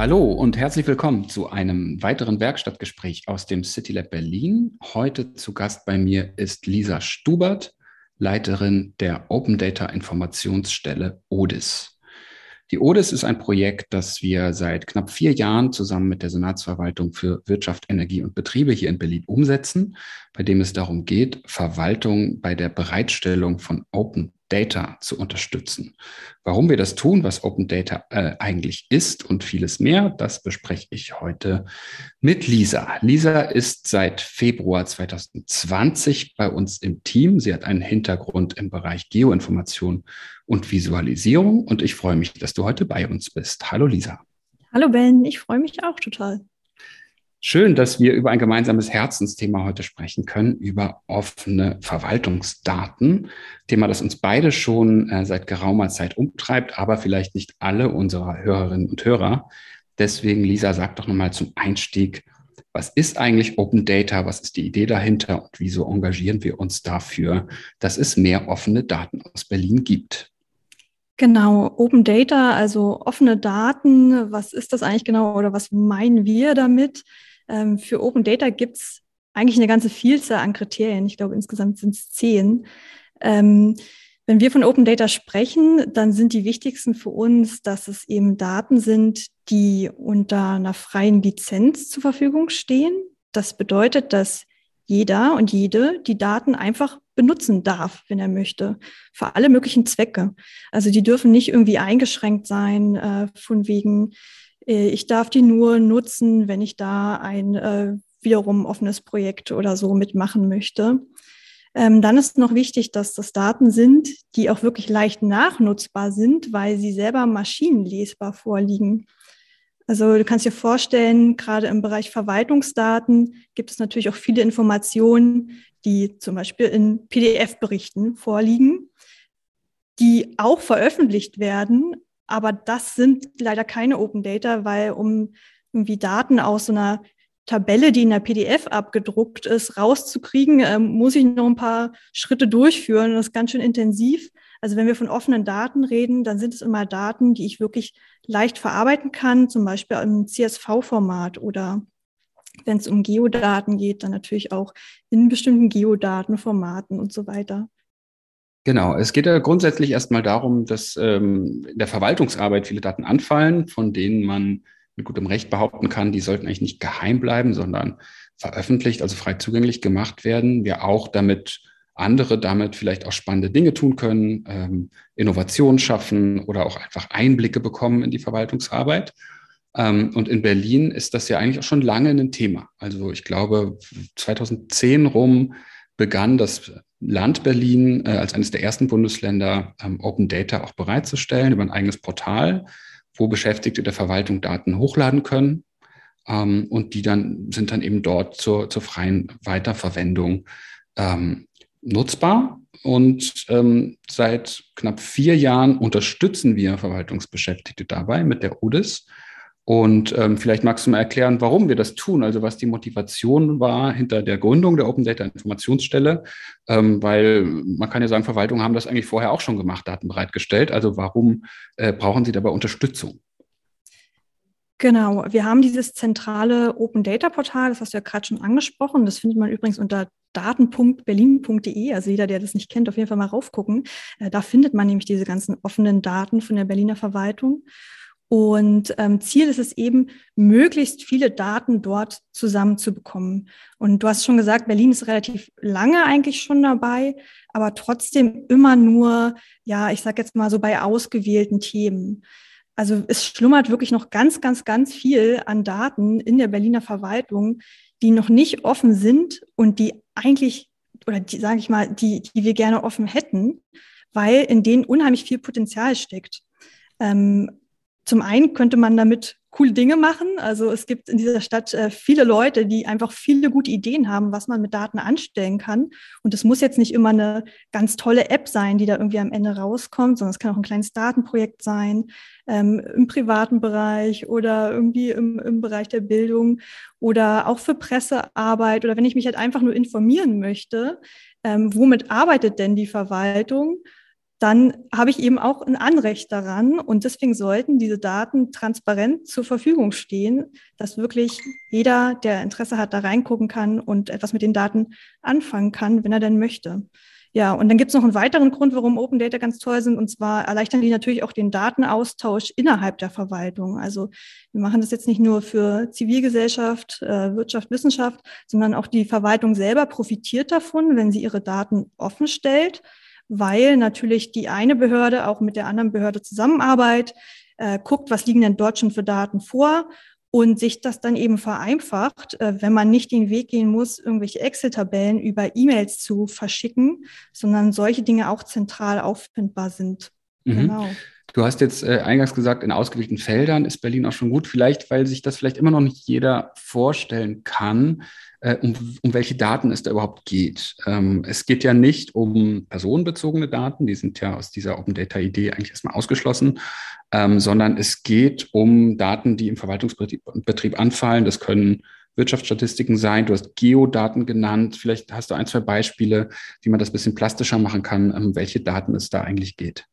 Hallo und herzlich willkommen zu einem weiteren Werkstattgespräch aus dem City Lab Berlin. Heute zu Gast bei mir ist Lisa Stubert, Leiterin der Open Data Informationsstelle ODIS. Die ODIS ist ein Projekt, das wir seit knapp vier Jahren zusammen mit der Senatsverwaltung für Wirtschaft, Energie und Betriebe hier in Berlin umsetzen, bei dem es darum geht, Verwaltung bei der Bereitstellung von Open Data zu unterstützen. Warum wir das tun, was Open Data äh, eigentlich ist und vieles mehr, das bespreche ich heute mit Lisa. Lisa ist seit Februar 2020 bei uns im Team. Sie hat einen Hintergrund im Bereich Geoinformation und Visualisierung und ich freue mich, dass du heute bei uns bist. Hallo Lisa. Hallo Ben, ich freue mich auch total. Schön, dass wir über ein gemeinsames Herzensthema heute sprechen können, über offene Verwaltungsdaten. Thema, das uns beide schon äh, seit geraumer Zeit umtreibt, aber vielleicht nicht alle unserer Hörerinnen und Hörer. Deswegen, Lisa, sag doch nochmal zum Einstieg, was ist eigentlich Open Data? Was ist die Idee dahinter? Und wieso engagieren wir uns dafür, dass es mehr offene Daten aus Berlin gibt? Genau, Open Data, also offene Daten, was ist das eigentlich genau oder was meinen wir damit? Ähm, für Open Data gibt es eigentlich eine ganze Vielzahl an Kriterien. Ich glaube, insgesamt sind es zehn. Ähm, wenn wir von Open Data sprechen, dann sind die wichtigsten für uns, dass es eben Daten sind, die unter einer freien Lizenz zur Verfügung stehen. Das bedeutet, dass jeder und jede die Daten einfach benutzen darf, wenn er möchte, für alle möglichen Zwecke. Also die dürfen nicht irgendwie eingeschränkt sein, äh, von wegen, ich darf die nur nutzen, wenn ich da ein äh, wiederum offenes Projekt oder so mitmachen möchte. Ähm, dann ist noch wichtig, dass das Daten sind, die auch wirklich leicht nachnutzbar sind, weil sie selber maschinenlesbar vorliegen. Also du kannst dir vorstellen, gerade im Bereich Verwaltungsdaten gibt es natürlich auch viele Informationen, die zum Beispiel in PDF-Berichten vorliegen, die auch veröffentlicht werden, aber das sind leider keine Open Data, weil um irgendwie Daten aus so einer Tabelle, die in der PDF abgedruckt ist, rauszukriegen, äh, muss ich noch ein paar Schritte durchführen. Das ist ganz schön intensiv. Also wenn wir von offenen Daten reden, dann sind es immer Daten, die ich wirklich leicht verarbeiten kann, zum Beispiel im CSV-Format oder wenn es um Geodaten geht, dann natürlich auch in bestimmten Geodatenformaten und so weiter. Genau, es geht ja grundsätzlich erstmal darum, dass ähm, in der Verwaltungsarbeit viele Daten anfallen, von denen man mit gutem Recht behaupten kann, die sollten eigentlich nicht geheim bleiben, sondern veröffentlicht, also frei zugänglich gemacht werden. Wir auch damit andere damit vielleicht auch spannende Dinge tun können, ähm, Innovationen schaffen oder auch einfach Einblicke bekommen in die Verwaltungsarbeit. Ähm, und in Berlin ist das ja eigentlich auch schon lange ein Thema. Also ich glaube, 2010 rum begann das Land Berlin äh, als eines der ersten Bundesländer ähm, Open Data auch bereitzustellen über ein eigenes Portal, wo Beschäftigte der Verwaltung Daten hochladen können. Ähm, und die dann sind dann eben dort zur, zur freien Weiterverwendung ähm, nutzbar. Und ähm, seit knapp vier Jahren unterstützen wir Verwaltungsbeschäftigte dabei mit der UDIS und ähm, vielleicht magst du mal erklären, warum wir das tun, also was die Motivation war hinter der Gründung der Open Data Informationsstelle, ähm, weil man kann ja sagen, Verwaltungen haben das eigentlich vorher auch schon gemacht, Daten bereitgestellt. Also warum äh, brauchen sie dabei Unterstützung? Genau, wir haben dieses zentrale Open Data Portal, das hast du ja gerade schon angesprochen. Das findet man übrigens unter daten.berlin.de. Also jeder, der das nicht kennt, auf jeden Fall mal raufgucken. Äh, da findet man nämlich diese ganzen offenen Daten von der Berliner Verwaltung. Und ähm, Ziel ist es eben, möglichst viele Daten dort zusammenzubekommen. Und du hast schon gesagt, Berlin ist relativ lange eigentlich schon dabei, aber trotzdem immer nur, ja, ich sage jetzt mal so bei ausgewählten Themen. Also es schlummert wirklich noch ganz, ganz, ganz viel an Daten in der Berliner Verwaltung, die noch nicht offen sind und die eigentlich, oder die, sage ich mal, die, die wir gerne offen hätten, weil in denen unheimlich viel Potenzial steckt. Ähm, zum einen könnte man damit coole Dinge machen. Also es gibt in dieser Stadt äh, viele Leute, die einfach viele gute Ideen haben, was man mit Daten anstellen kann. Und es muss jetzt nicht immer eine ganz tolle App sein, die da irgendwie am Ende rauskommt, sondern es kann auch ein kleines Datenprojekt sein ähm, im privaten Bereich oder irgendwie im, im Bereich der Bildung oder auch für Pressearbeit oder wenn ich mich halt einfach nur informieren möchte, ähm, womit arbeitet denn die Verwaltung? Dann habe ich eben auch ein Anrecht daran. Und deswegen sollten diese Daten transparent zur Verfügung stehen, dass wirklich jeder, der Interesse hat, da reingucken kann und etwas mit den Daten anfangen kann, wenn er denn möchte. Ja, und dann gibt es noch einen weiteren Grund, warum Open Data ganz toll sind, und zwar erleichtern die natürlich auch den Datenaustausch innerhalb der Verwaltung. Also wir machen das jetzt nicht nur für Zivilgesellschaft, äh, Wirtschaft, Wissenschaft, sondern auch die Verwaltung selber profitiert davon, wenn sie ihre Daten offen stellt, weil natürlich die eine Behörde auch mit der anderen Behörde zusammenarbeitet, äh, guckt, was liegen denn dort schon für Daten vor und sich das dann eben vereinfacht, äh, wenn man nicht den Weg gehen muss, irgendwelche Excel-Tabellen über E-Mails zu verschicken, sondern solche Dinge auch zentral auffindbar sind. Mhm. Genau. Du hast jetzt äh, eingangs gesagt, in ausgewählten Feldern ist Berlin auch schon gut, vielleicht weil sich das vielleicht immer noch nicht jeder vorstellen kann, äh, um, um welche Daten es da überhaupt geht. Ähm, es geht ja nicht um personenbezogene Daten, die sind ja aus dieser Open Data Idee eigentlich erstmal ausgeschlossen, ähm, sondern es geht um Daten, die im Verwaltungsbetrieb Betrieb anfallen. Das können Wirtschaftsstatistiken sein. Du hast Geodaten genannt. Vielleicht hast du ein, zwei Beispiele, wie man das ein bisschen plastischer machen kann, um welche Daten es da eigentlich geht.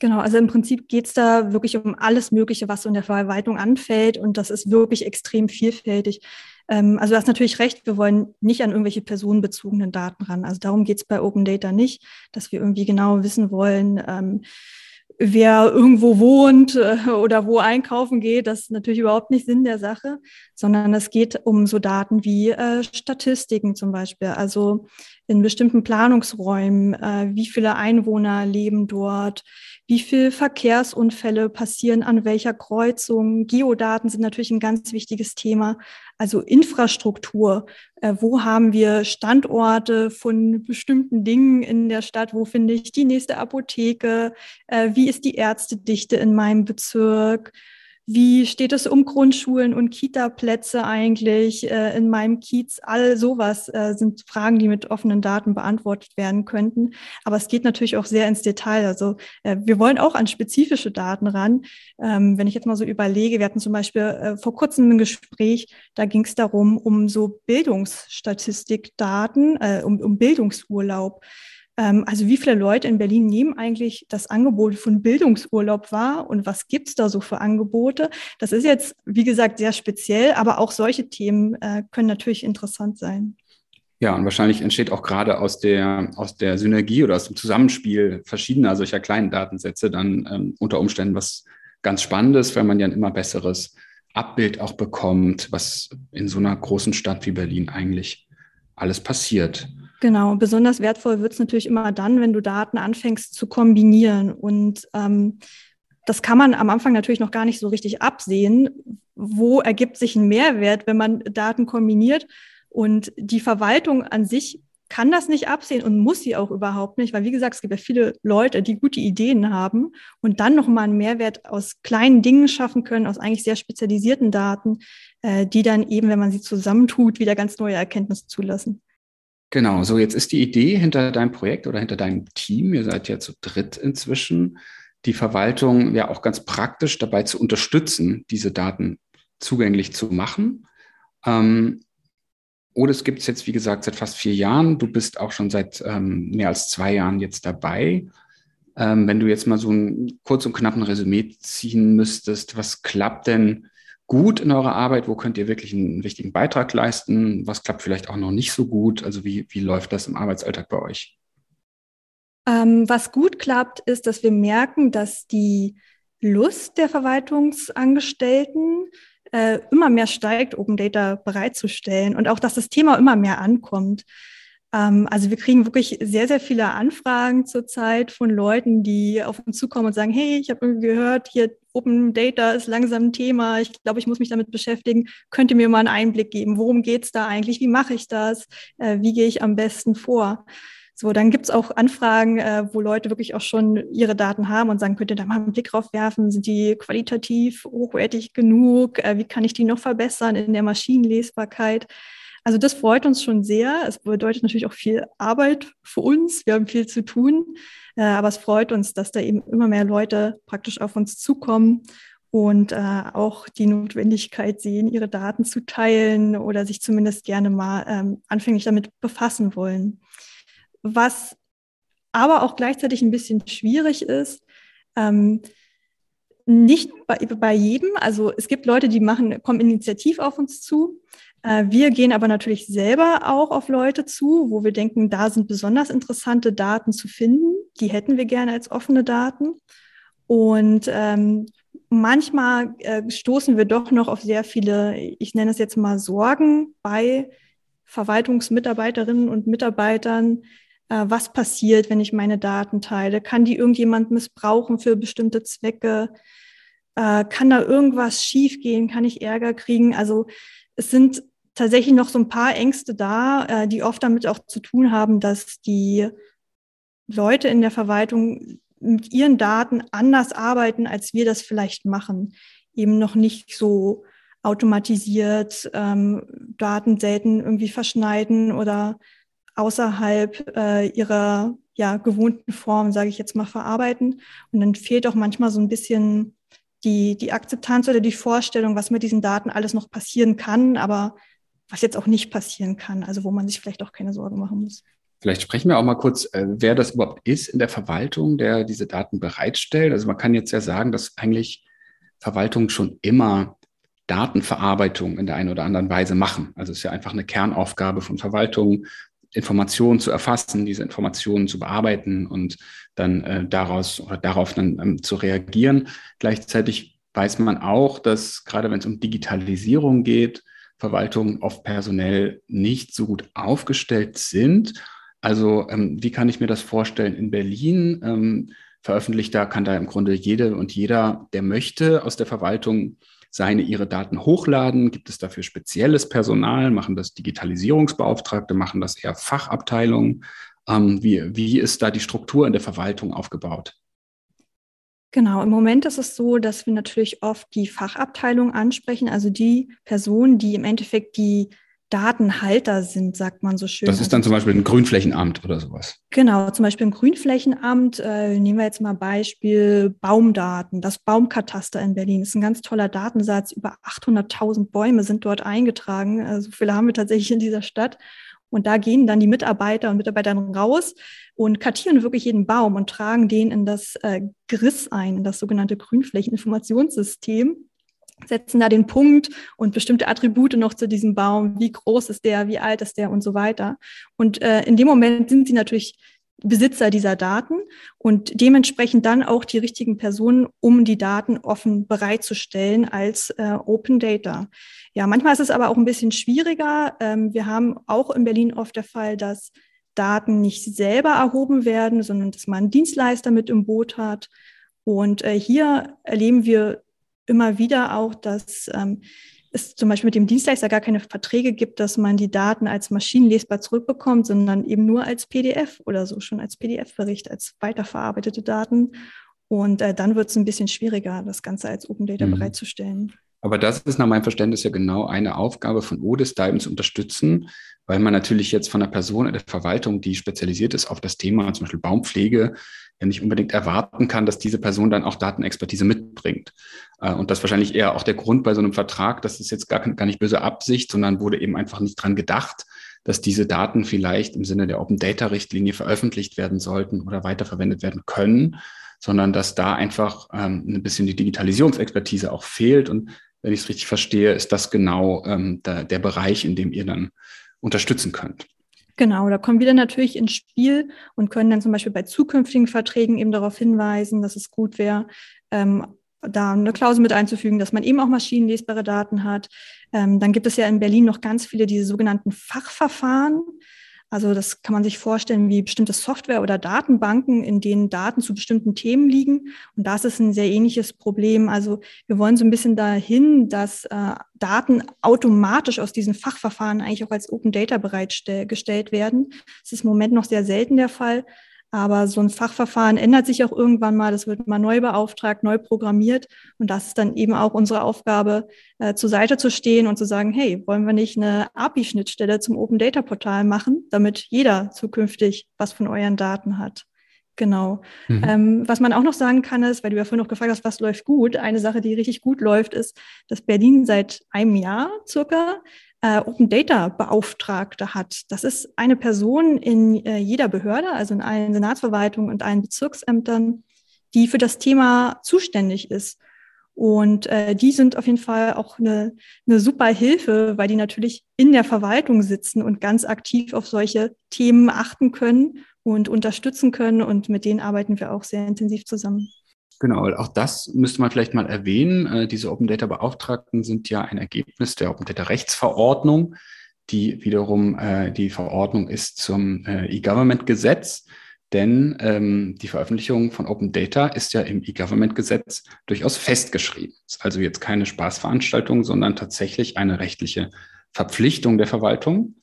Genau, also im Prinzip geht es da wirklich um alles Mögliche, was so in der Verwaltung anfällt und das ist wirklich extrem vielfältig. Ähm, also du hast natürlich recht, wir wollen nicht an irgendwelche personenbezogenen Daten ran. Also darum geht es bei Open Data nicht, dass wir irgendwie genau wissen wollen, ähm, wer irgendwo wohnt äh, oder wo einkaufen geht, das ist natürlich überhaupt nicht Sinn der Sache, sondern es geht um so Daten wie äh, Statistiken zum Beispiel. Also in bestimmten Planungsräumen, äh, wie viele Einwohner leben dort, wie viele Verkehrsunfälle passieren an welcher Kreuzung. Geodaten sind natürlich ein ganz wichtiges Thema. Also Infrastruktur. Äh, wo haben wir Standorte von bestimmten Dingen in der Stadt? Wo finde ich die nächste Apotheke? Äh, wie ist die Ärztedichte in meinem Bezirk? Wie steht es um Grundschulen und Kita-Plätze eigentlich äh, in meinem Kiez? All sowas äh, sind Fragen, die mit offenen Daten beantwortet werden könnten. Aber es geht natürlich auch sehr ins Detail. Also äh, wir wollen auch an spezifische Daten ran. Ähm, wenn ich jetzt mal so überlege, wir hatten zum Beispiel äh, vor kurzem ein Gespräch, da ging es darum, um so Bildungsstatistikdaten, äh, um, um Bildungsurlaub. Ähm, also wie viele Leute in Berlin nehmen eigentlich das Angebot von Bildungsurlaub wahr und was gibt es da so für Angebote? Das ist jetzt, wie gesagt, sehr speziell, aber auch solche Themen äh, können natürlich interessant sein. Ja, und wahrscheinlich entsteht auch gerade aus der, aus der Synergie oder aus dem Zusammenspiel verschiedener solcher kleinen Datensätze dann ähm, unter Umständen was ganz Spannendes, weil man ja ein immer besseres Abbild auch bekommt, was in so einer großen Stadt wie Berlin eigentlich alles passiert. Genau, besonders wertvoll wird es natürlich immer dann, wenn du Daten anfängst zu kombinieren. Und ähm, das kann man am Anfang natürlich noch gar nicht so richtig absehen. Wo ergibt sich ein Mehrwert, wenn man Daten kombiniert? Und die Verwaltung an sich kann das nicht absehen und muss sie auch überhaupt nicht, weil wie gesagt, es gibt ja viele Leute, die gute Ideen haben und dann nochmal einen Mehrwert aus kleinen Dingen schaffen können, aus eigentlich sehr spezialisierten Daten, äh, die dann eben, wenn man sie zusammentut, wieder ganz neue Erkenntnisse zulassen. Genau, so jetzt ist die Idee hinter deinem Projekt oder hinter deinem Team, ihr seid ja zu dritt inzwischen, die Verwaltung ja auch ganz praktisch dabei zu unterstützen, diese Daten zugänglich zu machen. Ähm, oder es gibt es jetzt, wie gesagt, seit fast vier Jahren. Du bist auch schon seit ähm, mehr als zwei Jahren jetzt dabei. Ähm, wenn du jetzt mal so ein kurz und knappen Resümee ziehen müsstest, was klappt denn gut in eurer Arbeit? Wo könnt ihr wirklich einen wichtigen Beitrag leisten? Was klappt vielleicht auch noch nicht so gut? Also wie, wie läuft das im Arbeitsalltag bei euch? Ähm, was gut klappt, ist, dass wir merken, dass die Lust der Verwaltungsangestellten äh, immer mehr steigt, Open Data bereitzustellen und auch, dass das Thema immer mehr ankommt. Ähm, also wir kriegen wirklich sehr, sehr viele Anfragen zurzeit von Leuten, die auf uns zukommen und sagen, hey, ich habe irgendwie gehört, hier Open Data ist langsam ein Thema. Ich glaube, ich muss mich damit beschäftigen. Könnt ihr mir mal einen Einblick geben? Worum geht's da eigentlich? Wie mache ich das? Äh, wie gehe ich am besten vor? So, dann gibt's auch Anfragen, äh, wo Leute wirklich auch schon ihre Daten haben und sagen, könnt ihr da mal einen Blick drauf werfen? Sind die qualitativ hochwertig genug? Äh, wie kann ich die noch verbessern in der Maschinenlesbarkeit? Also das freut uns schon sehr. Es bedeutet natürlich auch viel Arbeit für uns. Wir haben viel zu tun. Äh, aber es freut uns, dass da eben immer mehr Leute praktisch auf uns zukommen und äh, auch die Notwendigkeit sehen, ihre Daten zu teilen oder sich zumindest gerne mal ähm, anfänglich damit befassen wollen. Was aber auch gleichzeitig ein bisschen schwierig ist. Ähm, nicht bei, bei jedem. Also es gibt Leute, die machen, kommen initiativ auf uns zu. Äh, wir gehen aber natürlich selber auch auf Leute zu, wo wir denken, da sind besonders interessante Daten zu finden. Die hätten wir gerne als offene Daten. Und ähm, manchmal äh, stoßen wir doch noch auf sehr viele, ich nenne es jetzt mal Sorgen bei Verwaltungsmitarbeiterinnen und Mitarbeitern. Äh, was passiert, wenn ich meine Daten teile? Kann die irgendjemand missbrauchen für bestimmte Zwecke? Äh, kann da irgendwas schiefgehen? Kann ich Ärger kriegen? Also es sind tatsächlich noch so ein paar Ängste da, äh, die oft damit auch zu tun haben, dass die Leute in der Verwaltung mit ihren Daten anders arbeiten, als wir das vielleicht machen. Eben noch nicht so automatisiert ähm, Daten selten irgendwie verschneiden oder außerhalb äh, ihrer ja, gewohnten Form, sage ich jetzt mal, verarbeiten. Und dann fehlt auch manchmal so ein bisschen die, die Akzeptanz oder die Vorstellung, was mit diesen Daten alles noch passieren kann, aber was jetzt auch nicht passieren kann, also wo man sich vielleicht auch keine Sorgen machen muss. Vielleicht sprechen wir auch mal kurz, äh, wer das überhaupt ist in der Verwaltung, der diese Daten bereitstellt. Also man kann jetzt ja sagen, dass eigentlich Verwaltungen schon immer Datenverarbeitung in der einen oder anderen Weise machen. Also es ist ja einfach eine Kernaufgabe von Verwaltungen, Informationen zu erfassen, diese Informationen zu bearbeiten und dann äh, daraus oder darauf dann ähm, zu reagieren. Gleichzeitig weiß man auch, dass gerade wenn es um Digitalisierung geht, Verwaltungen oft personell nicht so gut aufgestellt sind also ähm, wie kann ich mir das vorstellen? In Berlin ähm, veröffentlicht da, kann da im Grunde jede und jeder, der möchte, aus der Verwaltung seine, ihre Daten hochladen. Gibt es dafür spezielles Personal? Machen das Digitalisierungsbeauftragte? Machen das eher Fachabteilungen? Ähm, wie, wie ist da die Struktur in der Verwaltung aufgebaut? Genau, im Moment ist es so, dass wir natürlich oft die Fachabteilung ansprechen, also die Personen, die im Endeffekt die Datenhalter sind, sagt man so schön. Das ist dann zum Beispiel ein Grünflächenamt oder sowas. Genau, zum Beispiel ein Grünflächenamt. Äh, nehmen wir jetzt mal Beispiel Baumdaten. Das Baumkataster in Berlin ist ein ganz toller Datensatz. Über 800.000 Bäume sind dort eingetragen. Äh, so viele haben wir tatsächlich in dieser Stadt. Und da gehen dann die Mitarbeiter und Mitarbeiterinnen raus und kartieren wirklich jeden Baum und tragen den in das äh, GRIS ein, in das sogenannte Grünflächeninformationssystem setzen da den Punkt und bestimmte Attribute noch zu diesem Baum. Wie groß ist der? Wie alt ist der? Und so weiter. Und äh, in dem Moment sind sie natürlich Besitzer dieser Daten und dementsprechend dann auch die richtigen Personen, um die Daten offen bereitzustellen als äh, Open Data. Ja, manchmal ist es aber auch ein bisschen schwieriger. Ähm, wir haben auch in Berlin oft der Fall, dass Daten nicht selber erhoben werden, sondern dass man einen Dienstleister mit im Boot hat. Und äh, hier erleben wir immer wieder auch, dass ähm, es zum Beispiel mit dem Dienstleister gar keine Verträge gibt, dass man die Daten als maschinenlesbar zurückbekommt, sondern eben nur als PDF oder so, schon als PDF-Bericht, als weiterverarbeitete Daten. Und äh, dann wird es ein bisschen schwieriger, das Ganze als Open Data mhm. bereitzustellen. Aber das ist nach meinem Verständnis ja genau eine Aufgabe von ODIS, da eben zu unterstützen, weil man natürlich jetzt von einer Person in der Verwaltung, die spezialisiert ist auf das Thema, zum Beispiel Baumpflege, ja nicht unbedingt erwarten kann, dass diese Person dann auch Datenexpertise mitbringt. Äh, und das wahrscheinlich eher auch der Grund bei so einem Vertrag, das ist jetzt gar, gar nicht böse Absicht, sondern wurde eben einfach nicht dran gedacht, dass diese Daten vielleicht im Sinne der Open Data Richtlinie veröffentlicht werden sollten oder weiterverwendet werden können, sondern dass da einfach ähm, ein bisschen die Digitalisierungsexpertise auch fehlt. Und wenn ich es richtig verstehe, ist das genau ähm, der, der Bereich, in dem ihr dann unterstützen könnt. Genau, da kommen wir dann natürlich ins Spiel und können dann zum Beispiel bei zukünftigen Verträgen eben darauf hinweisen, dass es gut wäre, ähm, da eine Klausel mit einzufügen, dass man eben auch maschinenlesbare Daten hat. Ähm, dann gibt es ja in Berlin noch ganz viele diese sogenannten Fachverfahren. Also das kann man sich vorstellen wie bestimmte Software oder Datenbanken, in denen Daten zu bestimmten Themen liegen. Und das ist ein sehr ähnliches Problem. Also wir wollen so ein bisschen dahin, dass äh, Daten automatisch aus diesen Fachverfahren eigentlich auch als Open Data bereitgestellt werden. Das ist im Moment noch sehr selten der Fall. Aber so ein Fachverfahren ändert sich auch irgendwann mal. Das wird mal neu beauftragt, neu programmiert. Und das ist dann eben auch unsere Aufgabe, äh, zur Seite zu stehen und zu sagen, hey, wollen wir nicht eine API-Schnittstelle zum Open Data Portal machen, damit jeder zukünftig was von euren Daten hat? Genau. Mhm. Ähm, was man auch noch sagen kann, ist, weil du ja vorhin noch gefragt hast, was läuft gut. Eine Sache, die richtig gut läuft, ist, dass Berlin seit einem Jahr circa äh, Open Data Beauftragte hat. Das ist eine Person in äh, jeder Behörde, also in allen Senatsverwaltungen und allen Bezirksämtern, die für das Thema zuständig ist. Und äh, die sind auf jeden Fall auch eine, eine super Hilfe, weil die natürlich in der Verwaltung sitzen und ganz aktiv auf solche Themen achten können und unterstützen können. Und mit denen arbeiten wir auch sehr intensiv zusammen. Genau, auch das müsste man vielleicht mal erwähnen. Äh, diese Open Data Beauftragten sind ja ein Ergebnis der Open Data Rechtsverordnung, die wiederum äh, die Verordnung ist zum äh, E-Government-Gesetz. Denn ähm, die Veröffentlichung von Open Data ist ja im E-Government-Gesetz durchaus festgeschrieben. Ist also jetzt keine Spaßveranstaltung, sondern tatsächlich eine rechtliche Verpflichtung der Verwaltung.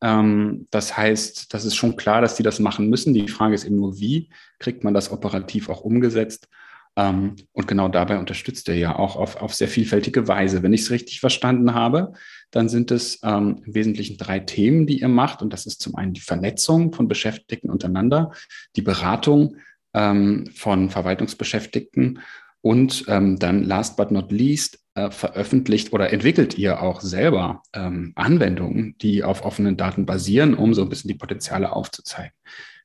Ähm, das heißt, das ist schon klar, dass die das machen müssen. Die Frage ist eben nur, wie kriegt man das operativ auch umgesetzt? Ähm, und genau dabei unterstützt er ja auch auf, auf sehr vielfältige Weise. Wenn ich es richtig verstanden habe, dann sind es ähm, im Wesentlichen drei Themen, die ihr macht. Und das ist zum einen die Vernetzung von Beschäftigten untereinander, die Beratung ähm, von Verwaltungsbeschäftigten und ähm, dann last but not least äh, veröffentlicht oder entwickelt ihr auch selber ähm, Anwendungen, die auf offenen Daten basieren, um so ein bisschen die Potenziale aufzuzeigen.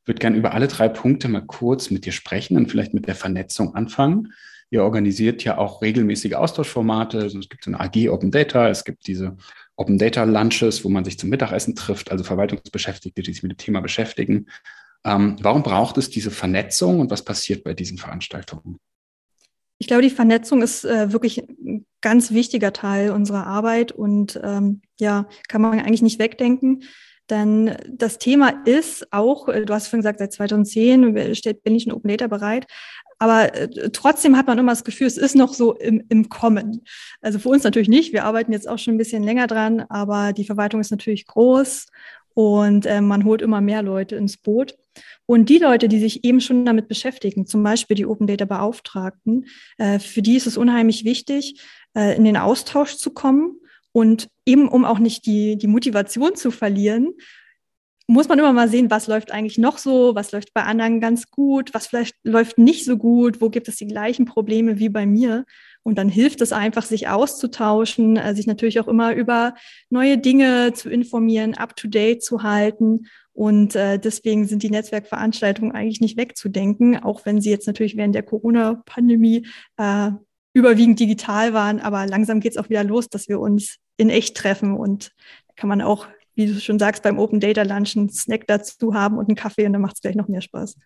Ich würde gerne über alle drei Punkte mal kurz mit dir sprechen und vielleicht mit der Vernetzung anfangen. Ihr organisiert ja auch regelmäßige Austauschformate. Also es gibt so eine AG Open Data, es gibt diese Open Data Lunches, wo man sich zum Mittagessen trifft, also Verwaltungsbeschäftigte, die sich mit dem Thema beschäftigen. Ähm, warum braucht es diese Vernetzung und was passiert bei diesen Veranstaltungen? Ich glaube, die Vernetzung ist äh, wirklich ein ganz wichtiger Teil unserer Arbeit und ähm, ja, kann man eigentlich nicht wegdenken. Denn das Thema ist auch, äh, du hast vorhin gesagt, seit 2010 steht bin ich ein Open Data bereit. Aber äh, trotzdem hat man immer das Gefühl, es ist noch so im, im Kommen. Also für uns natürlich nicht. Wir arbeiten jetzt auch schon ein bisschen länger dran, aber die Verwaltung ist natürlich groß und äh, man holt immer mehr Leute ins Boot. Und die Leute, die sich eben schon damit beschäftigen, zum Beispiel die Open Data Beauftragten, äh, für die ist es unheimlich wichtig, äh, in den Austausch zu kommen und eben, um auch nicht die, die Motivation zu verlieren, muss man immer mal sehen, was läuft eigentlich noch so, was läuft bei anderen ganz gut, was vielleicht läuft nicht so gut, wo gibt es die gleichen Probleme wie bei mir. Und dann hilft es einfach, sich auszutauschen, äh, sich natürlich auch immer über neue Dinge zu informieren, up-to-date zu halten. Und äh, deswegen sind die Netzwerkveranstaltungen eigentlich nicht wegzudenken, auch wenn sie jetzt natürlich während der Corona-Pandemie äh, überwiegend digital waren. Aber langsam geht es auch wieder los, dass wir uns in echt treffen und kann man auch, wie du schon sagst, beim Open Data Lunch einen Snack dazu haben und einen Kaffee und dann macht es gleich noch mehr Spaß.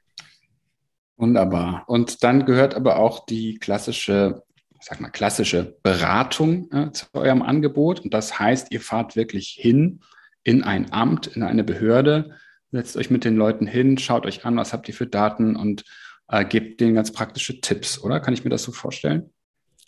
Wunderbar. Und dann gehört aber auch die klassische, sag mal, klassische Beratung äh, zu eurem Angebot. Und das heißt, ihr fahrt wirklich hin in ein Amt, in eine Behörde, setzt euch mit den Leuten hin, schaut euch an, was habt ihr für Daten und äh, gebt denen ganz praktische Tipps, oder? Kann ich mir das so vorstellen?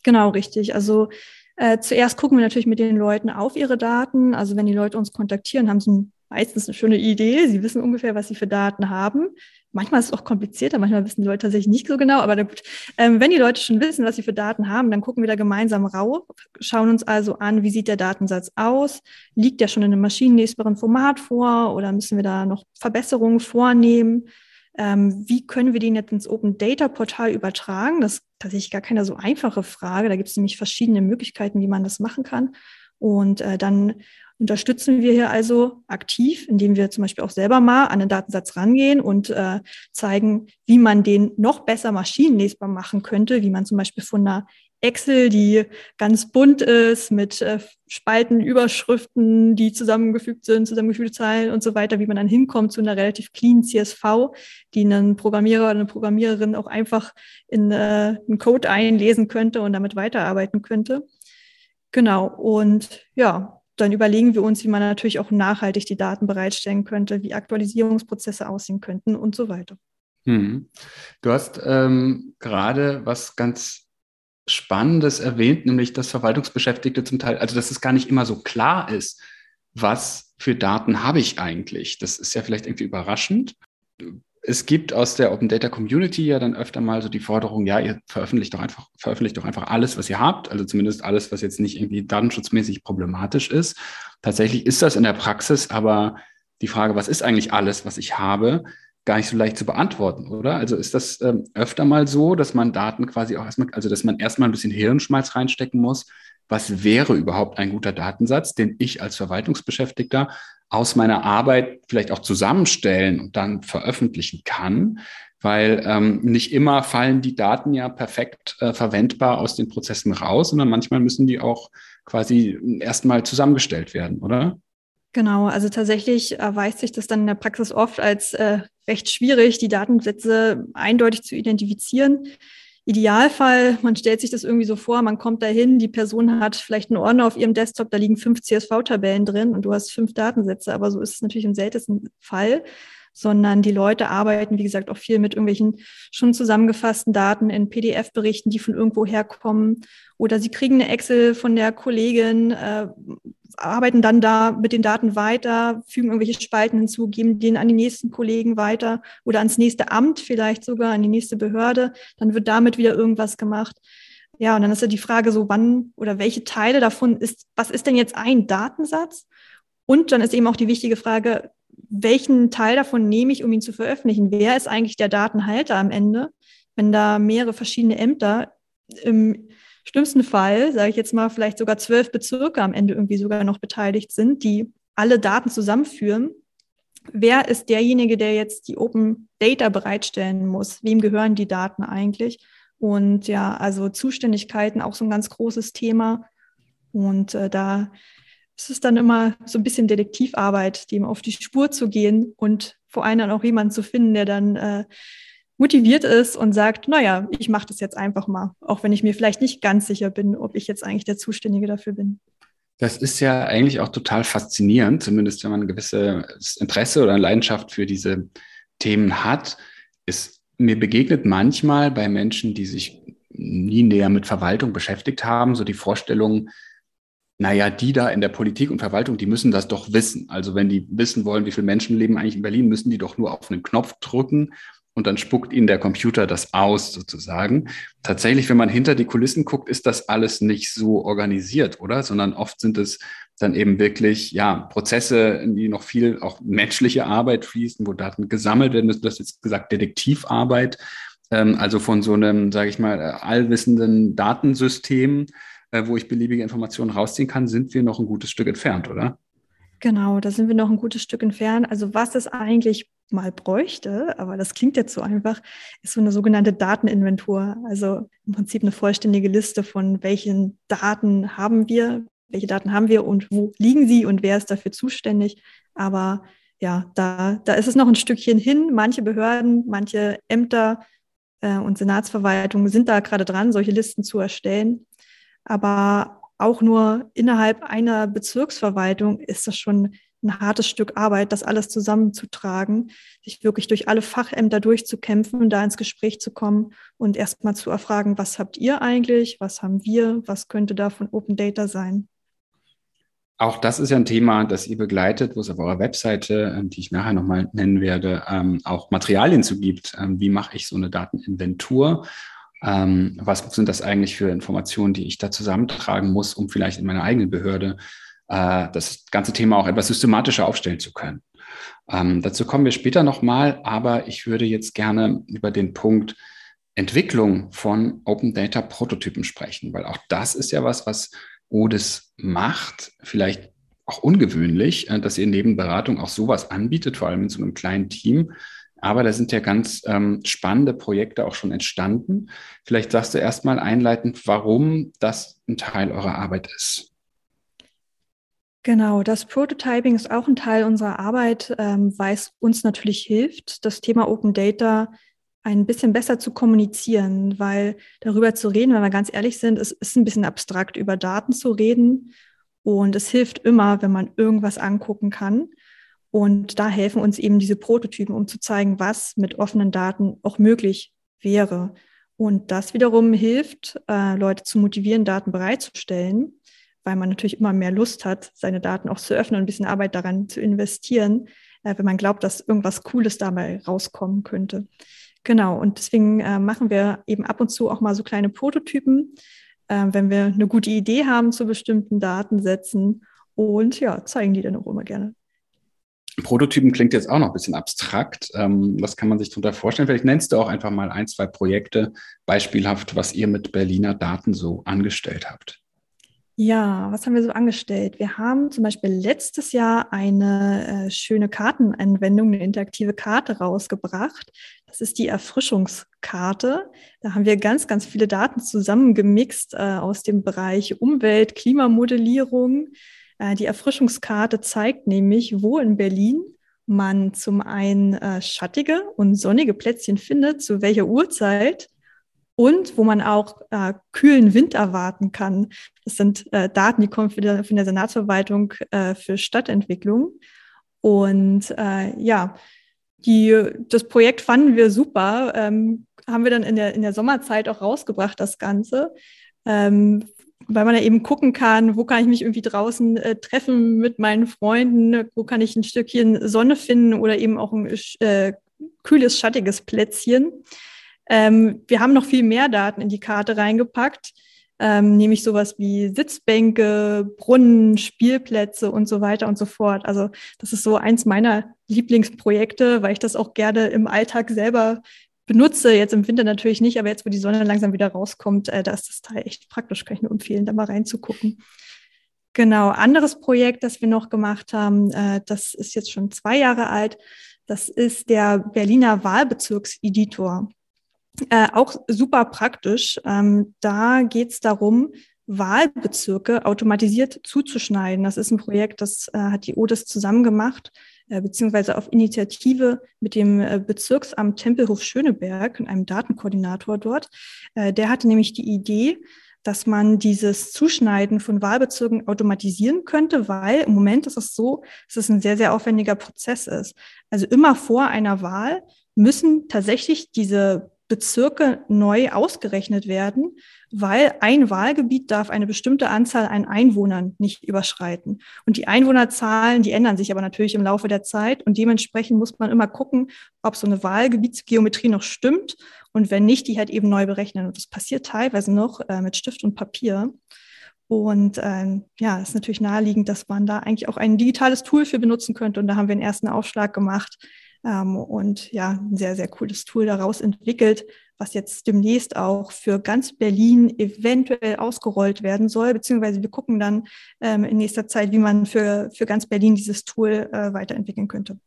Genau, richtig. Also äh, zuerst gucken wir natürlich mit den Leuten auf ihre Daten. Also wenn die Leute uns kontaktieren, haben sie meistens eine schöne Idee. Sie wissen ungefähr, was sie für Daten haben. Manchmal ist es auch komplizierter, manchmal wissen die Leute tatsächlich nicht so genau. Aber gut, ähm, wenn die Leute schon wissen, was sie für Daten haben, dann gucken wir da gemeinsam rauf, schauen uns also an, wie sieht der Datensatz aus? Liegt der schon in einem maschinenlesbaren Format vor oder müssen wir da noch Verbesserungen vornehmen? Ähm, wie können wir den jetzt ins Open Data Portal übertragen? Das ist tatsächlich gar keine so einfache Frage. Da gibt es nämlich verschiedene Möglichkeiten, wie man das machen kann. Und äh, dann unterstützen wir hier also aktiv, indem wir zum Beispiel auch selber mal an den Datensatz rangehen und äh, zeigen, wie man den noch besser maschinenlesbar machen könnte, wie man zum Beispiel von einer Excel, die ganz bunt ist, mit äh, Spalten, Überschriften, die zusammengefügt sind, zusammengefügte Zahlen und so weiter, wie man dann hinkommt zu einer relativ clean CSV, die ein Programmierer oder eine Programmiererin auch einfach in äh, einen Code einlesen könnte und damit weiterarbeiten könnte. Genau. Und ja, dann überlegen wir uns, wie man natürlich auch nachhaltig die Daten bereitstellen könnte, wie Aktualisierungsprozesse aussehen könnten und so weiter. Hm. Du hast ähm, gerade was ganz Spannendes erwähnt, nämlich dass Verwaltungsbeschäftigte zum Teil, also dass es gar nicht immer so klar ist, was für Daten habe ich eigentlich. Das ist ja vielleicht irgendwie überraschend. Es gibt aus der Open Data Community ja dann öfter mal so die Forderung, ja, ihr veröffentlicht doch einfach, veröffentlicht doch einfach alles, was ihr habt, also zumindest alles, was jetzt nicht irgendwie datenschutzmäßig problematisch ist. Tatsächlich ist das in der Praxis, aber die Frage, was ist eigentlich alles, was ich habe, gar nicht so leicht zu beantworten, oder? Also ist das ähm, öfter mal so, dass man Daten quasi auch erstmal, also dass man erstmal ein bisschen Hirnschmalz reinstecken muss. Was wäre überhaupt ein guter Datensatz, den ich als Verwaltungsbeschäftigter aus meiner Arbeit vielleicht auch zusammenstellen und dann veröffentlichen kann? Weil ähm, nicht immer fallen die Daten ja perfekt äh, verwendbar aus den Prozessen raus, sondern manchmal müssen die auch quasi erstmal zusammengestellt werden, oder? Genau, also tatsächlich erweist sich das dann in der Praxis oft als äh, recht schwierig, die Datensätze eindeutig zu identifizieren. Idealfall, man stellt sich das irgendwie so vor, man kommt dahin, die Person hat vielleicht einen Ordner auf ihrem Desktop, da liegen fünf CSV-Tabellen drin und du hast fünf Datensätze, aber so ist es natürlich im seltensten Fall, sondern die Leute arbeiten, wie gesagt, auch viel mit irgendwelchen schon zusammengefassten Daten in PDF-Berichten, die von irgendwo herkommen oder sie kriegen eine Excel von der Kollegin, äh, arbeiten dann da mit den Daten weiter, fügen irgendwelche Spalten hinzu, geben den an die nächsten Kollegen weiter oder ans nächste Amt, vielleicht sogar an die nächste Behörde. Dann wird damit wieder irgendwas gemacht. Ja, und dann ist ja die Frage so, wann oder welche Teile davon ist, was ist denn jetzt ein Datensatz? Und dann ist eben auch die wichtige Frage, welchen Teil davon nehme ich, um ihn zu veröffentlichen? Wer ist eigentlich der Datenhalter am Ende? Wenn da mehrere verschiedene Ämter im schlimmsten Fall, sage ich jetzt mal, vielleicht sogar zwölf Bezirke am Ende irgendwie sogar noch beteiligt sind, die alle Daten zusammenführen. Wer ist derjenige, der jetzt die Open Data bereitstellen muss? Wem gehören die Daten eigentlich? Und ja, also Zuständigkeiten auch so ein ganz großes Thema. Und äh, da ist es dann immer so ein bisschen Detektivarbeit, dem auf die Spur zu gehen und vor allem dann auch jemanden zu finden, der dann äh, motiviert ist und sagt, naja, ich mache das jetzt einfach mal, auch wenn ich mir vielleicht nicht ganz sicher bin, ob ich jetzt eigentlich der Zuständige dafür bin. Das ist ja eigentlich auch total faszinierend, zumindest wenn man ein gewisses Interesse oder eine Leidenschaft für diese Themen hat. Es mir begegnet manchmal bei Menschen, die sich nie näher mit Verwaltung beschäftigt haben, so die Vorstellung, naja, die da in der Politik und Verwaltung, die müssen das doch wissen. Also wenn die wissen wollen, wie viele Menschen leben eigentlich in Berlin, müssen die doch nur auf einen Knopf drücken und dann spuckt ihnen der Computer das aus sozusagen. Tatsächlich, wenn man hinter die Kulissen guckt, ist das alles nicht so organisiert, oder? Sondern oft sind es dann eben wirklich, ja, Prozesse, in die noch viel auch menschliche Arbeit fließen, wo Daten gesammelt werden müssen. Das ist jetzt gesagt Detektivarbeit. Ähm, also von so einem, sage ich mal, allwissenden Datensystem, äh, wo ich beliebige Informationen rausziehen kann, sind wir noch ein gutes Stück entfernt, oder? Genau, da sind wir noch ein gutes Stück entfernt. Also was es eigentlich mal bräuchte, aber das klingt jetzt so einfach, ist so eine sogenannte Dateninventur. Also im Prinzip eine vollständige Liste von welchen Daten haben wir, welche Daten haben wir und wo liegen sie und wer ist dafür zuständig. Aber ja, da, da ist es noch ein Stückchen hin. Manche Behörden, manche Ämter äh, und Senatsverwaltungen sind da gerade dran, solche Listen zu erstellen. Aber auch nur innerhalb einer Bezirksverwaltung ist das schon ein hartes Stück Arbeit, das alles zusammenzutragen, sich wirklich durch alle Fachämter durchzukämpfen und da ins Gespräch zu kommen und erstmal zu erfragen, was habt ihr eigentlich, was haben wir, was könnte da von Open Data sein? Auch das ist ja ein Thema, das ihr begleitet, wo es auf eurer Webseite, ähm, die ich nachher nochmal nennen werde, ähm, auch Materialien zu gibt. Ähm, wie mache ich so eine Dateninventur? Was sind das eigentlich für Informationen, die ich da zusammentragen muss, um vielleicht in meiner eigenen Behörde äh, das ganze Thema auch etwas systematischer aufstellen zu können. Ähm, dazu kommen wir später nochmal, aber ich würde jetzt gerne über den Punkt Entwicklung von Open Data Prototypen sprechen, weil auch das ist ja was, was ODIS macht, vielleicht auch ungewöhnlich, äh, dass ihr neben Beratung auch sowas anbietet, vor allem in so einem kleinen Team. Aber da sind ja ganz ähm, spannende Projekte auch schon entstanden. Vielleicht sagst du erstmal einleitend, warum das ein Teil eurer Arbeit ist. Genau, das Prototyping ist auch ein Teil unserer Arbeit, ähm, weil es uns natürlich hilft, das Thema Open Data ein bisschen besser zu kommunizieren, weil darüber zu reden, wenn wir ganz ehrlich sind, es ist ein bisschen abstrakt, über Daten zu reden. Und es hilft immer, wenn man irgendwas angucken kann. Und da helfen uns eben diese Prototypen, um zu zeigen, was mit offenen Daten auch möglich wäre. Und das wiederum hilft, äh, Leute zu motivieren, Daten bereitzustellen weil man natürlich immer mehr Lust hat, seine Daten auch zu öffnen und ein bisschen Arbeit daran zu investieren, äh, wenn man glaubt, dass irgendwas Cooles dabei rauskommen könnte. Genau, und deswegen äh, machen wir eben ab und zu auch mal so kleine Prototypen, äh, wenn wir eine gute Idee haben zu bestimmten Datensätzen und ja, zeigen die dann auch immer gerne. Prototypen klingt jetzt auch noch ein bisschen abstrakt. Ähm, was kann man sich darunter vorstellen? Vielleicht nennst du auch einfach mal ein, zwei Projekte beispielhaft, was ihr mit Berliner Daten so angestellt habt. Ja, was haben wir so angestellt? Wir haben zum Beispiel letztes Jahr eine äh, schöne Kartenanwendung, eine interaktive Karte rausgebracht. Das ist die Erfrischungskarte. Da haben wir ganz, ganz viele Daten zusammengemixt äh, aus dem Bereich Umwelt, Klimamodellierung. Äh, die Erfrischungskarte zeigt nämlich, wo in Berlin man zum einen äh, schattige und sonnige Plätzchen findet, zu welcher Uhrzeit und wo man auch äh, kühlen Wind erwarten kann. Das sind äh, Daten, die kommen von der, von der Senatsverwaltung äh, für Stadtentwicklung. Und äh, ja, die, das Projekt fanden wir super, ähm, haben wir dann in der, in der Sommerzeit auch rausgebracht, das Ganze. Ähm, weil man da eben gucken kann, wo kann ich mich irgendwie draußen äh, treffen mit meinen Freunden, wo kann ich ein Stückchen Sonne finden oder eben auch ein äh, kühles, schattiges Plätzchen. Ähm, wir haben noch viel mehr Daten in die Karte reingepackt, ähm, nämlich sowas wie Sitzbänke, Brunnen, Spielplätze und so weiter und so fort. Also das ist so eins meiner Lieblingsprojekte, weil ich das auch gerne im Alltag selber benutze. Jetzt im Winter natürlich nicht, aber jetzt, wo die Sonne langsam wieder rauskommt, äh, da ist das Teil echt praktisch. Kann ich nur empfehlen, da mal reinzugucken. Genau, anderes Projekt, das wir noch gemacht haben, äh, das ist jetzt schon zwei Jahre alt. Das ist der Berliner Wahlbezirkseditor. Äh, auch super praktisch. Ähm, da geht es darum, Wahlbezirke automatisiert zuzuschneiden. Das ist ein Projekt, das äh, hat die ODIS zusammen gemacht, beziehungsweise auf Initiative mit dem äh, Bezirksamt Tempelhof Schöneberg und einem Datenkoordinator dort. Äh, der hatte nämlich die Idee, dass man dieses Zuschneiden von Wahlbezirken automatisieren könnte, weil im Moment ist es so, dass es ein sehr, sehr aufwendiger Prozess ist. Also immer vor einer Wahl müssen tatsächlich diese Bezirke neu ausgerechnet werden, weil ein Wahlgebiet darf eine bestimmte Anzahl an Einwohnern nicht überschreiten. Und die Einwohnerzahlen, die ändern sich aber natürlich im Laufe der Zeit und dementsprechend muss man immer gucken, ob so eine Wahlgebietsgeometrie noch stimmt und wenn nicht, die halt eben neu berechnen. Und das passiert teilweise noch äh, mit Stift und Papier. Und ähm, ja, ist natürlich naheliegend, dass man da eigentlich auch ein digitales Tool für benutzen könnte. Und da haben wir einen ersten Aufschlag gemacht, ähm, und ja, ein sehr, sehr cooles Tool daraus entwickelt, was jetzt demnächst auch für ganz Berlin eventuell ausgerollt werden soll, beziehungsweise wir gucken dann ähm, in nächster Zeit, wie man für, für ganz Berlin dieses Tool äh, weiterentwickeln könnte.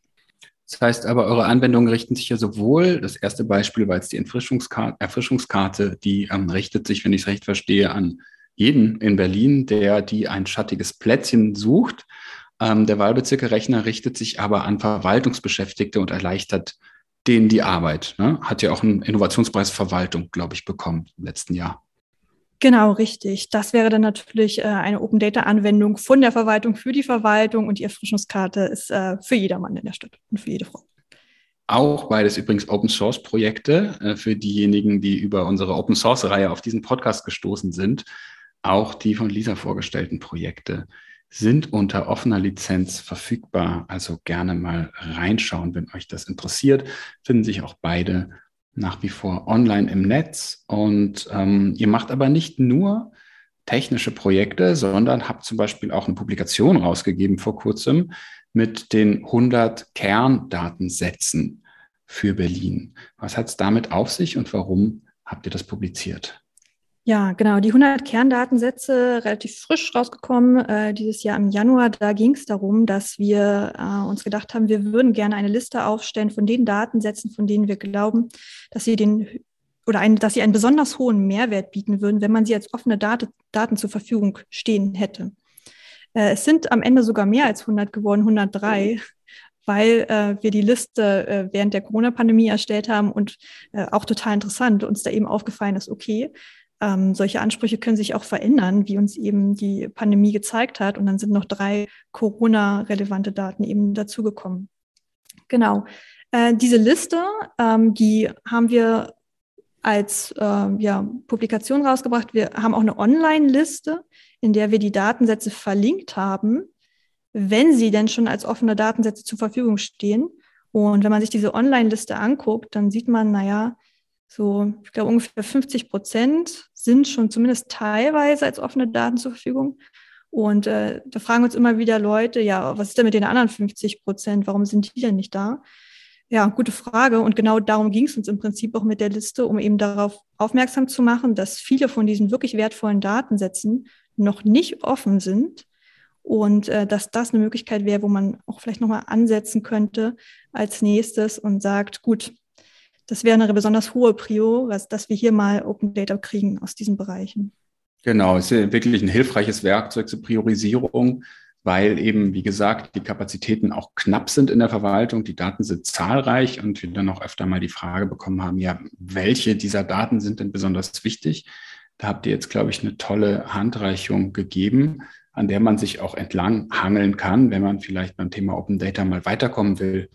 Das heißt aber, eure Anwendungen richten sich ja sowohl, das erste Beispiel war jetzt die Erfrischungskarte, Erfrischungskarte die ähm, richtet sich, wenn ich es recht verstehe, an jeden in Berlin, der die ein schattiges Plätzchen sucht. Ähm, der Wahlbezirke-Rechner richtet sich aber an Verwaltungsbeschäftigte und erleichtert denen die Arbeit. Ne? Hat ja auch einen Innovationspreis Verwaltung, glaube ich, bekommen im letzten Jahr. Genau, richtig. Das wäre dann natürlich äh, eine Open Data Anwendung von der Verwaltung für die Verwaltung und die Erfrischungskarte ist äh, für jedermann in der Stadt und für jede Frau. Auch beides übrigens Open Source Projekte äh, für diejenigen, die über unsere Open Source Reihe auf diesen Podcast gestoßen sind. Auch die von Lisa vorgestellten Projekte sind unter offener Lizenz verfügbar. Also gerne mal reinschauen, wenn euch das interessiert. Finden sich auch beide nach wie vor online im Netz. Und ähm, ihr macht aber nicht nur technische Projekte, sondern habt zum Beispiel auch eine Publikation rausgegeben vor kurzem mit den 100 Kerndatensätzen für Berlin. Was hat es damit auf sich und warum habt ihr das publiziert? Ja, genau. Die 100 Kerndatensätze, relativ frisch rausgekommen, äh, dieses Jahr im Januar. Da ging es darum, dass wir äh, uns gedacht haben, wir würden gerne eine Liste aufstellen von den Datensätzen, von denen wir glauben, dass sie den oder ein, dass sie einen besonders hohen Mehrwert bieten würden, wenn man sie als offene Date, Daten zur Verfügung stehen hätte. Äh, es sind am Ende sogar mehr als 100 geworden, 103 weil äh, wir die Liste äh, während der Corona-Pandemie erstellt haben und äh, auch total interessant uns da eben aufgefallen ist, okay, ähm, solche Ansprüche können sich auch verändern, wie uns eben die Pandemie gezeigt hat. Und dann sind noch drei Corona-relevante Daten eben dazugekommen. Genau. Äh, diese Liste, ähm, die haben wir als äh, ja, Publikation rausgebracht. Wir haben auch eine Online-Liste, in der wir die Datensätze verlinkt haben, wenn sie denn schon als offene Datensätze zur Verfügung stehen. Und wenn man sich diese Online-Liste anguckt, dann sieht man, naja, so, ich glaube, ungefähr 50 Prozent sind schon zumindest teilweise als offene Daten zur Verfügung. Und äh, da fragen uns immer wieder Leute, ja, was ist denn mit den anderen 50 Prozent? Warum sind die denn nicht da? Ja, gute Frage. Und genau darum ging es uns im Prinzip auch mit der Liste, um eben darauf aufmerksam zu machen, dass viele von diesen wirklich wertvollen Datensätzen noch nicht offen sind und äh, dass das eine Möglichkeit wäre, wo man auch vielleicht nochmal ansetzen könnte als nächstes und sagt, gut, das wäre eine besonders hohe Prio, was, dass wir hier mal Open Data kriegen aus diesen Bereichen. Genau, es ist wirklich ein hilfreiches Werkzeug zur Priorisierung weil eben, wie gesagt, die Kapazitäten auch knapp sind in der Verwaltung, die Daten sind zahlreich und wir dann auch öfter mal die Frage bekommen haben, ja, welche dieser Daten sind denn besonders wichtig? Da habt ihr jetzt, glaube ich, eine tolle Handreichung gegeben, an der man sich auch entlang hangeln kann, wenn man vielleicht beim Thema Open Data mal weiterkommen will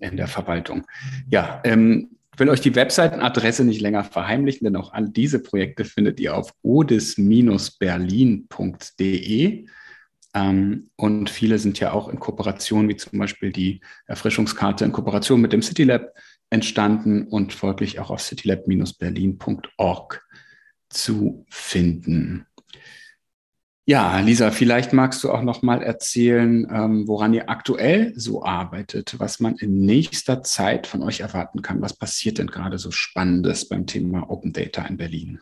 in der Verwaltung. Ja, ähm, ich will euch die Webseitenadresse nicht länger verheimlichen, denn auch an diese Projekte findet ihr auf odis-berlin.de. Ähm, und viele sind ja auch in Kooperation, wie zum Beispiel die Erfrischungskarte in Kooperation mit dem CityLab entstanden und folglich auch auf citylab-berlin.org zu finden. Ja, Lisa, vielleicht magst du auch noch mal erzählen, ähm, woran ihr aktuell so arbeitet, was man in nächster Zeit von euch erwarten kann. Was passiert denn gerade so Spannendes beim Thema Open Data in Berlin?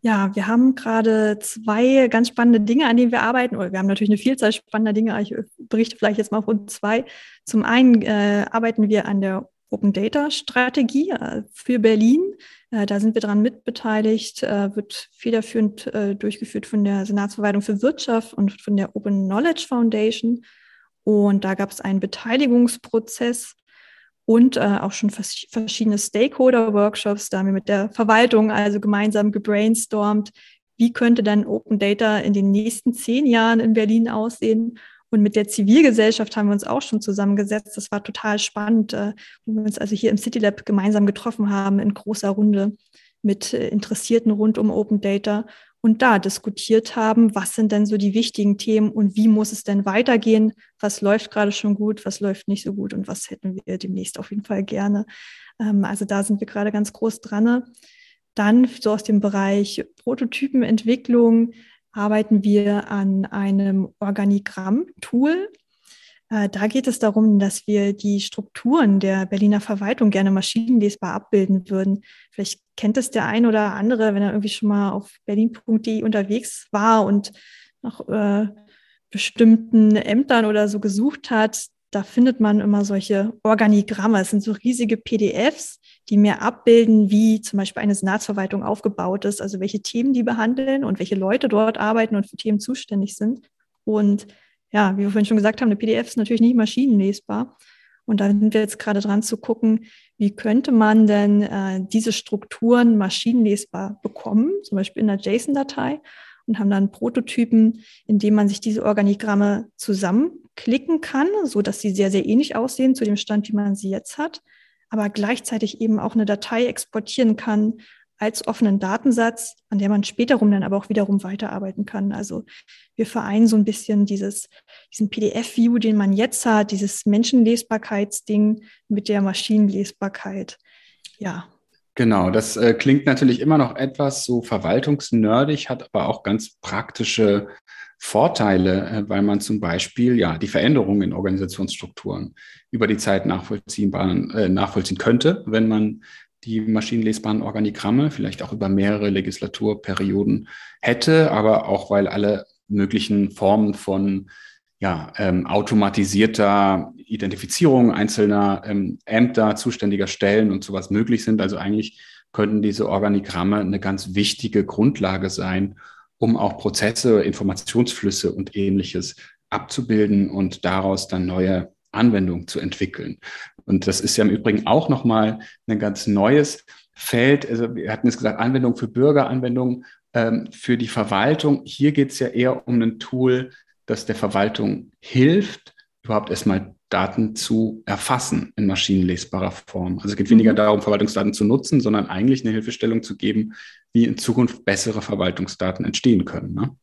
Ja, wir haben gerade zwei ganz spannende Dinge, an denen wir arbeiten. Wir haben natürlich eine Vielzahl spannender Dinge, ich berichte vielleicht jetzt mal von zwei. Zum einen äh, arbeiten wir an der Open Data Strategie äh, für Berlin. Äh, da sind wir dran mitbeteiligt, äh, wird federführend durchgeführt von der Senatsverwaltung für Wirtschaft und von der Open Knowledge Foundation. Und da gab es einen Beteiligungsprozess und auch schon vers verschiedene Stakeholder-Workshops. Da haben wir mit der Verwaltung also gemeinsam gebrainstormt, wie könnte dann Open Data in den nächsten zehn Jahren in Berlin aussehen. Und mit der Zivilgesellschaft haben wir uns auch schon zusammengesetzt. Das war total spannend, äh, wo wir uns also hier im City Lab gemeinsam getroffen haben in großer Runde mit äh, Interessierten rund um Open Data und da diskutiert haben, was sind denn so die wichtigen Themen und wie muss es denn weitergehen, was läuft gerade schon gut, was läuft nicht so gut und was hätten wir demnächst auf jeden Fall gerne. Ähm, also da sind wir gerade ganz groß dran. Dann so aus dem Bereich Prototypenentwicklung arbeiten wir an einem Organigramm-Tool. Äh, da geht es darum, dass wir die Strukturen der Berliner Verwaltung gerne maschinenlesbar abbilden würden. Vielleicht kennt es der ein oder andere, wenn er irgendwie schon mal auf berlin.de unterwegs war und nach äh, bestimmten Ämtern oder so gesucht hat. Da findet man immer solche Organigramme. Es sind so riesige PDFs, die mehr abbilden, wie zum Beispiel eine Senatsverwaltung aufgebaut ist, also welche Themen die behandeln und welche Leute dort arbeiten und für Themen zuständig sind. Und ja, wie wir vorhin schon gesagt haben, eine PDF ist natürlich nicht maschinenlesbar. Und da sind wir jetzt gerade dran zu gucken, wie könnte man denn äh, diese Strukturen maschinenlesbar bekommen, zum Beispiel in einer JSON-Datei und haben dann Prototypen, in dem man sich diese Organigramme zusammenklicken kann, so dass sie sehr, sehr ähnlich aussehen zu dem Stand, wie man sie jetzt hat, aber gleichzeitig eben auch eine Datei exportieren kann als offenen Datensatz, an der man späterum dann aber auch wiederum weiterarbeiten kann. Also wir vereinen so ein bisschen dieses, diesen PDF-View, den man jetzt hat, dieses Menschenlesbarkeitsding mit der Maschinenlesbarkeit. Ja. Genau, das äh, klingt natürlich immer noch etwas so verwaltungsnerdig, hat aber auch ganz praktische Vorteile, äh, weil man zum Beispiel ja die Veränderungen in Organisationsstrukturen über die Zeit nachvollziehbar, äh, nachvollziehen könnte, wenn man die maschinenlesbaren Organigramme, vielleicht auch über mehrere Legislaturperioden hätte, aber auch weil alle möglichen Formen von ja, ähm, automatisierter Identifizierung einzelner ähm, Ämter, zuständiger Stellen und sowas möglich sind. Also eigentlich könnten diese Organigramme eine ganz wichtige Grundlage sein, um auch Prozesse, Informationsflüsse und ähnliches abzubilden und daraus dann neue Anwendungen zu entwickeln. Und das ist ja im Übrigen auch nochmal ein ganz neues Feld. Also wir hatten es gesagt, Anwendung für Bürger, Anwendung ähm, für die Verwaltung. Hier geht es ja eher um ein Tool, das der Verwaltung hilft, überhaupt erstmal Daten zu erfassen in maschinenlesbarer Form. Also es geht weniger mhm. darum, Verwaltungsdaten zu nutzen, sondern eigentlich eine Hilfestellung zu geben, wie in Zukunft bessere Verwaltungsdaten entstehen können. Ne?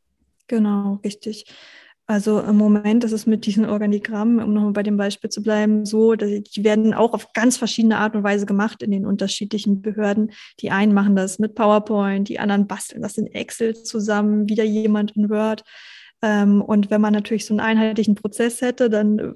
Genau, richtig. Also im Moment ist es mit diesen Organigrammen, um nochmal bei dem Beispiel zu bleiben, so, dass die werden auch auf ganz verschiedene Art und Weise gemacht in den unterschiedlichen Behörden. Die einen machen das mit PowerPoint, die anderen basteln das in Excel zusammen, wieder jemand in Word. Ähm, und wenn man natürlich so einen einheitlichen Prozess hätte, dann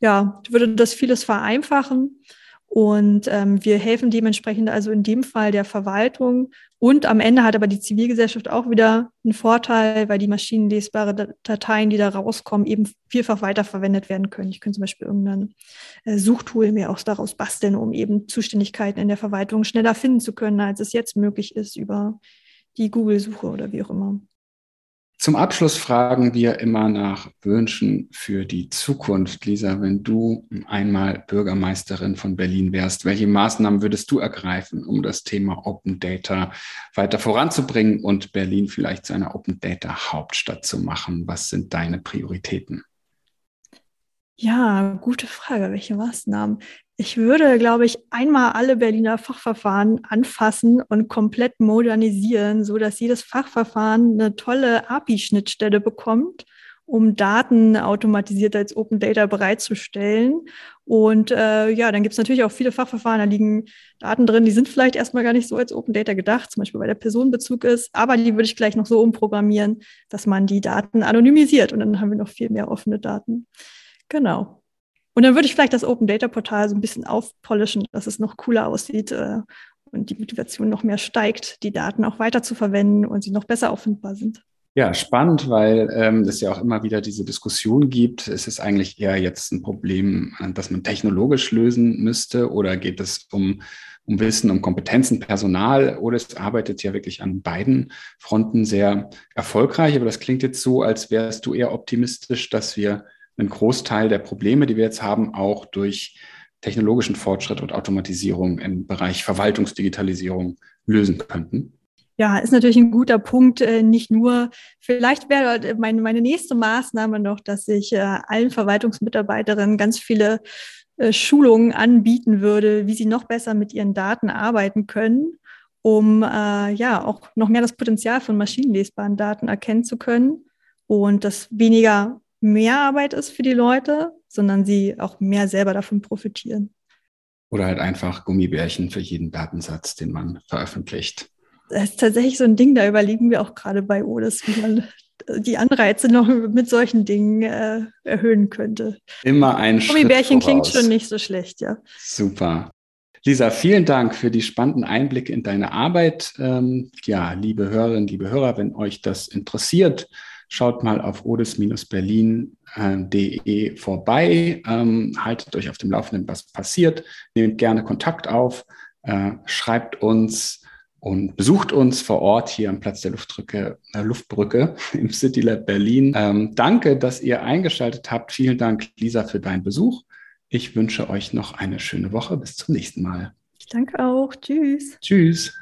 ja, würde das vieles vereinfachen. Und ähm, wir helfen dementsprechend also in dem Fall der Verwaltung. Und am Ende hat aber die Zivilgesellschaft auch wieder einen Vorteil, weil die maschinenlesbare Dateien, die da rauskommen, eben vielfach weiterverwendet werden können. Ich könnte zum Beispiel irgendein äh, Suchtool mir auch daraus basteln, um eben Zuständigkeiten in der Verwaltung schneller finden zu können, als es jetzt möglich ist über die Google-Suche oder wie auch immer. Zum Abschluss fragen wir immer nach Wünschen für die Zukunft. Lisa, wenn du einmal Bürgermeisterin von Berlin wärst, welche Maßnahmen würdest du ergreifen, um das Thema Open Data weiter voranzubringen und Berlin vielleicht zu einer Open Data Hauptstadt zu machen? Was sind deine Prioritäten? Ja, gute Frage. Welche Maßnahmen? Ich würde, glaube ich, einmal alle Berliner Fachverfahren anfassen und komplett modernisieren, so dass jedes Fachverfahren eine tolle API-Schnittstelle bekommt, um Daten automatisiert als Open Data bereitzustellen. Und äh, ja, dann gibt es natürlich auch viele Fachverfahren, da liegen Daten drin, die sind vielleicht erstmal gar nicht so als Open Data gedacht, zum Beispiel weil der Personenbezug ist, aber die würde ich gleich noch so umprogrammieren, dass man die Daten anonymisiert und dann haben wir noch viel mehr offene Daten. Genau. Und dann würde ich vielleicht das Open Data Portal so ein bisschen aufpolischen, dass es noch cooler aussieht äh, und die Motivation noch mehr steigt, die Daten auch weiter zu verwenden und sie noch besser auffindbar sind. Ja, spannend, weil ähm, es ja auch immer wieder diese Diskussion gibt. Ist es eigentlich eher jetzt ein Problem, äh, das man technologisch lösen müsste oder geht es um, um Wissen, um Kompetenzen, Personal oder es arbeitet ja wirklich an beiden Fronten sehr erfolgreich. Aber das klingt jetzt so, als wärst du eher optimistisch, dass wir einen Großteil der Probleme, die wir jetzt haben, auch durch technologischen Fortschritt und Automatisierung im Bereich Verwaltungsdigitalisierung lösen könnten? Ja, ist natürlich ein guter Punkt. Äh, nicht nur, vielleicht wäre meine, meine nächste Maßnahme noch, dass ich äh, allen Verwaltungsmitarbeiterinnen ganz viele äh, Schulungen anbieten würde, wie sie noch besser mit ihren Daten arbeiten können, um ja auch noch mehr das Potenzial von maschinenlesbaren Daten erkennen zu können und das weniger mehr Arbeit ist für die Leute, sondern sie auch mehr selber davon profitieren. Oder halt einfach Gummibärchen für jeden Datensatz, den man veröffentlicht. Das ist tatsächlich so ein Ding, da überlegen wir auch gerade bei ODES, wie man die Anreize noch mit solchen Dingen äh, erhöhen könnte. Immer ein Gummibärchen klingt schon nicht so schlecht, ja. Super. Lisa, vielen Dank für die spannenden Einblicke in deine Arbeit. Ähm, ja, liebe Hörerinnen, liebe Hörer, wenn euch das interessiert, Schaut mal auf odes-berlin.de vorbei. Ähm, haltet euch auf dem Laufenden, was passiert. Nehmt gerne Kontakt auf. Äh, schreibt uns und besucht uns vor Ort hier am Platz der Luftbrücke, äh, Luftbrücke im City Lab Berlin. Ähm, danke, dass ihr eingeschaltet habt. Vielen Dank, Lisa, für deinen Besuch. Ich wünsche euch noch eine schöne Woche. Bis zum nächsten Mal. Ich danke auch. Tschüss. Tschüss.